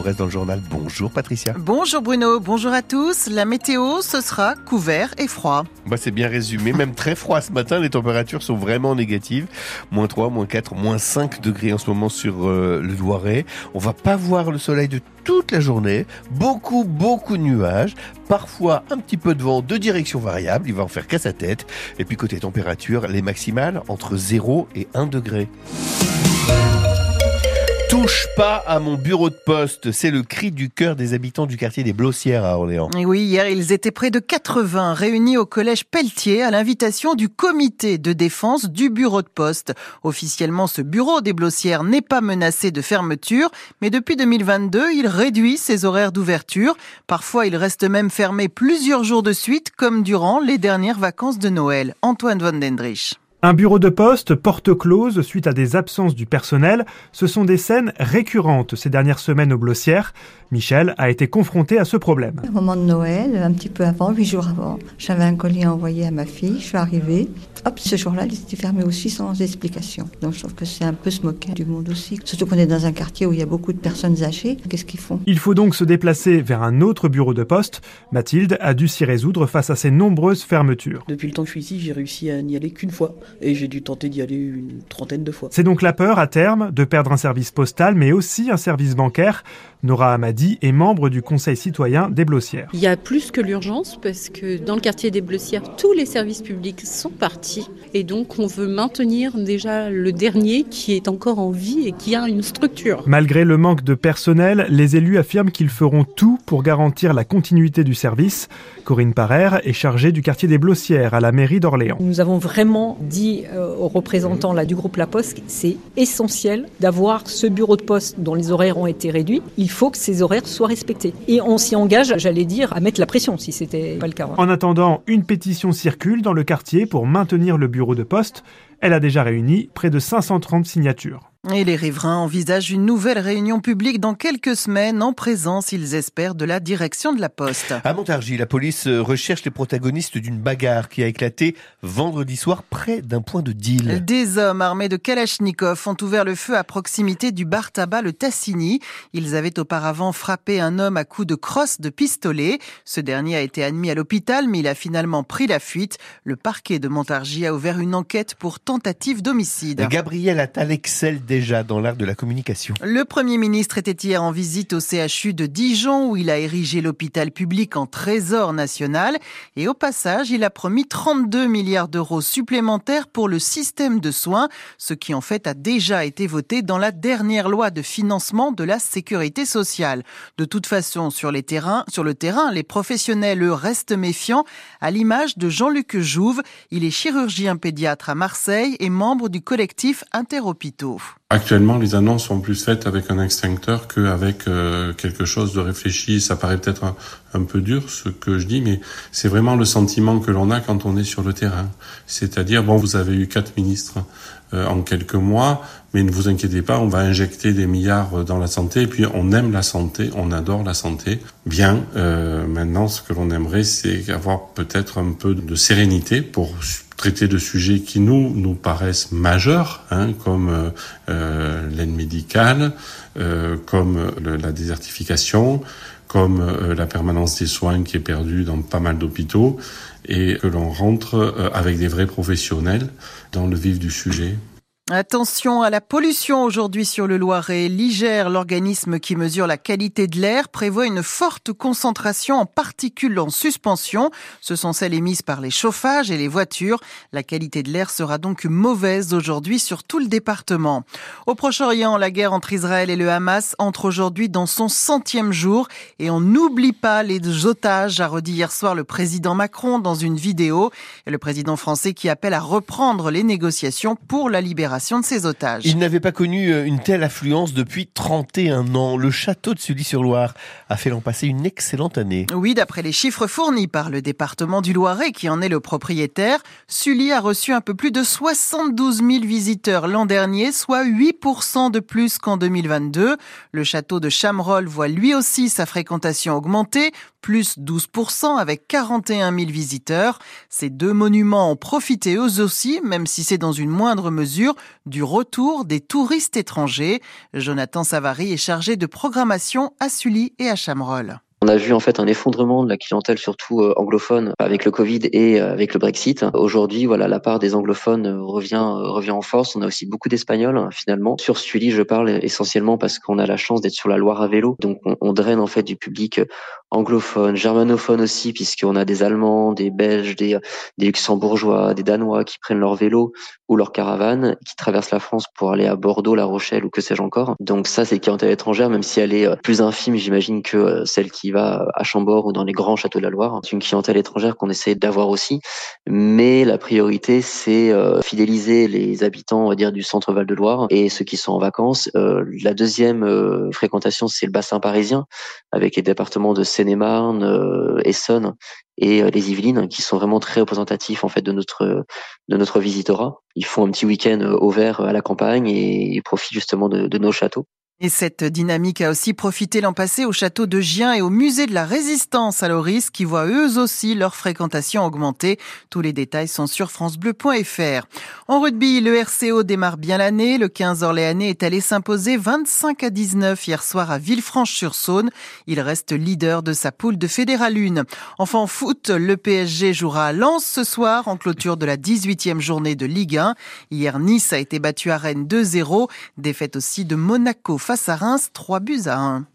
qu'on reste dans le journal. Bonjour Patricia. Bonjour Bruno, bonjour à tous. La météo, ce sera couvert et froid. Bah, c'est bien résumé, même très froid ce matin, les températures sont vraiment négatives. Moins 3, moins 4, moins 5 degrés en ce moment sur euh, le Loiret. On va pas voir le soleil de toute la journée. Beaucoup, beaucoup de nuages. Parfois un petit peu de vent de direction variable. Il va en faire qu'à sa tête. Et puis côté température, les maximales entre 0 et 1 degré. Touche pas à mon bureau de poste, c'est le cri du cœur des habitants du quartier des Blossières à Orléans. Et oui, hier, ils étaient près de 80 réunis au collège Pelletier à l'invitation du comité de défense du bureau de poste. Officiellement, ce bureau des Blossières n'est pas menacé de fermeture, mais depuis 2022, il réduit ses horaires d'ouverture. Parfois, il reste même fermé plusieurs jours de suite, comme durant les dernières vacances de Noël. Antoine Van Dendrich. Un bureau de poste porte close suite à des absences du personnel, ce sont des scènes récurrentes ces dernières semaines au Blossière. Michel a été confronté à ce problème. Au moment de Noël, un petit peu avant, huit jours avant, j'avais un colis envoyé à ma fille, je suis arrivée. Hop, ce jour-là, il était fermé aussi sans explication. Donc je trouve que c'est un peu se moquer du monde aussi. Surtout qu'on est dans un quartier où il y a beaucoup de personnes âgées. Qu'est-ce qu'ils font? Il faut donc se déplacer vers un autre bureau de poste. Mathilde a dû s'y résoudre face à ces nombreuses fermetures. Depuis le temps que je suis ici, j'ai réussi à n'y aller qu'une fois. Et j'ai dû tenter d'y aller une trentaine de fois. C'est donc la peur à terme de perdre un service postal, mais aussi un service bancaire. Nora Hamadi est membre du Conseil citoyen des Blossières. Il y a plus que l'urgence parce que dans le quartier des Blossières, tous les services publics sont partis et donc on veut maintenir déjà le dernier qui est encore en vie et qui a une structure. Malgré le manque de personnel, les élus affirment qu'ils feront tout pour garantir la continuité du service. Corinne Parère est chargée du quartier des Blossières à la mairie d'Orléans. Nous avons vraiment dit aux représentants là, du groupe La Poste c'est essentiel d'avoir ce bureau de poste dont les horaires ont été réduits. Il faut que ces horaires soient respectés. Et on s'y engage, j'allais dire, à mettre la pression si c'était pas le cas. En attendant, une pétition circule dans le quartier pour maintenir le bureau de poste. Elle a déjà réuni près de 530 signatures. Et les riverains envisagent une nouvelle réunion publique dans quelques semaines en présence, ils espèrent, de la direction de la Poste. À Montargis, la police recherche les protagonistes d'une bagarre qui a éclaté vendredi soir près d'un point de deal. Des hommes armés de Kalachnikov ont ouvert le feu à proximité du bar tabac Le Tassini. Ils avaient auparavant frappé un homme à coups de crosse de pistolet. Ce dernier a été admis à l'hôpital, mais il a finalement pris la fuite. Le parquet de Montargis a ouvert une enquête pour tentative d'homicide. Gabriel Attal excelle déjà dans l'art de la communication. Le Premier ministre était hier en visite au CHU de Dijon où il a érigé l'hôpital public en trésor national et au passage il a promis 32 milliards d'euros supplémentaires pour le système de soins, ce qui en fait a déjà été voté dans la dernière loi de financement de la sécurité sociale. De toute façon, sur les terrains, sur le terrain, les professionnels eux restent méfiants à l'image de Jean-Luc Jouve, il est chirurgien pédiatre à Marseille et membre du collectif Interhôpitaux. Actuellement, les annonces sont plus faites avec un extincteur qu'avec euh, quelque chose de réfléchi. Ça paraît peut-être un, peu dur ce que je dis, mais c'est vraiment le sentiment que l'on a quand on est sur le terrain. C'est-à-dire, bon, vous avez eu quatre ministres euh, en quelques mois, mais ne vous inquiétez pas, on va injecter des milliards dans la santé. Et puis, on aime la santé, on adore la santé. Bien, euh, maintenant, ce que l'on aimerait, c'est avoir peut-être un peu de sérénité pour traiter de sujets qui nous nous paraissent majeurs, hein, comme euh, euh, l'aide médicale, euh, comme la désertification, comme la permanence des soins qui est perdue dans pas mal d'hôpitaux, et que l'on rentre avec des vrais professionnels dans le vif du sujet. Attention à la pollution aujourd'hui sur le Loiret. L'IGER, l'organisme qui mesure la qualité de l'air, prévoit une forte concentration en particules en suspension. Ce sont celles émises par les chauffages et les voitures. La qualité de l'air sera donc mauvaise aujourd'hui sur tout le département. Au Proche-Orient, la guerre entre Israël et le Hamas entre aujourd'hui dans son centième jour et on n'oublie pas les otages, a redit hier soir le président Macron dans une vidéo. Et le président français qui appelle à reprendre les négociations pour la libération de ses otages. Il n'avait pas connu euh, une telle affluence depuis 31 ans. Le château de Sully-sur-Loire a fait l'an passé une excellente année. Oui, d'après les chiffres fournis par le département du Loiret, qui en est le propriétaire, Sully a reçu un peu plus de 72 000 visiteurs l'an dernier, soit 8% de plus qu'en 2022. Le château de Chamerolles voit lui aussi sa fréquentation augmenter, plus 12% avec 41 000 visiteurs. Ces deux monuments ont profité eux aussi, même si c'est dans une moindre mesure, du retour des touristes étrangers. Jonathan Savary est chargé de programmation à Sully et à Chamerolles. On a vu en fait un effondrement de la clientèle surtout euh, anglophone avec le Covid et euh, avec le Brexit. Aujourd'hui, voilà, la part des anglophones euh, revient revient en force. On a aussi beaucoup d'espagnols hein, finalement. Sur Sully, je parle essentiellement parce qu'on a la chance d'être sur la Loire à vélo, donc on, on, draine en fait du public anglophone, germanophone aussi, puisqu'on a des Allemands, des Belges, des, Luxembourgeois, des Danois qui prennent leur vélo ou leur caravane, qui traversent la France pour aller à Bordeaux, La Rochelle ou que sais-je encore. Donc ça, c'est clientèle étrangère, même si elle est plus infime, j'imagine que celle qui va à Chambord ou dans les grands châteaux de la Loire. C'est une clientèle étrangère qu'on essaie d'avoir aussi, mais la priorité, c'est euh, fidéliser les habitants, on va dire, du centre Val de Loire et ceux qui sont en vacances. Euh, la deuxième euh, fréquentation, c'est le bassin parisien, avec les départements de Seine-et-Marne, euh, Essonne et euh, les Yvelines, qui sont vraiment très représentatifs en fait de notre de notre visitorat. Ils font un petit week-end au vert à la campagne et profitent justement de nos châteaux. Et cette dynamique a aussi profité l'an passé au château de Gien et au musée de la Résistance à Loris qui voient eux aussi leur fréquentation augmenter. Tous les détails sont sur francebleu.fr. En rugby, le RCO démarre bien l'année. Le 15 Orléanais est allé s'imposer 25 à 19 hier soir à Villefranche-sur-Saône. Il reste leader de sa poule de Fédéral 1. Enfin en foot, le PSG jouera à Lens ce soir en clôture de la 18e journée de Ligue 1. Hier, Nice a été battu à Rennes 2-0. Défaite aussi de Monaco face à Reims, 3 buts à 1.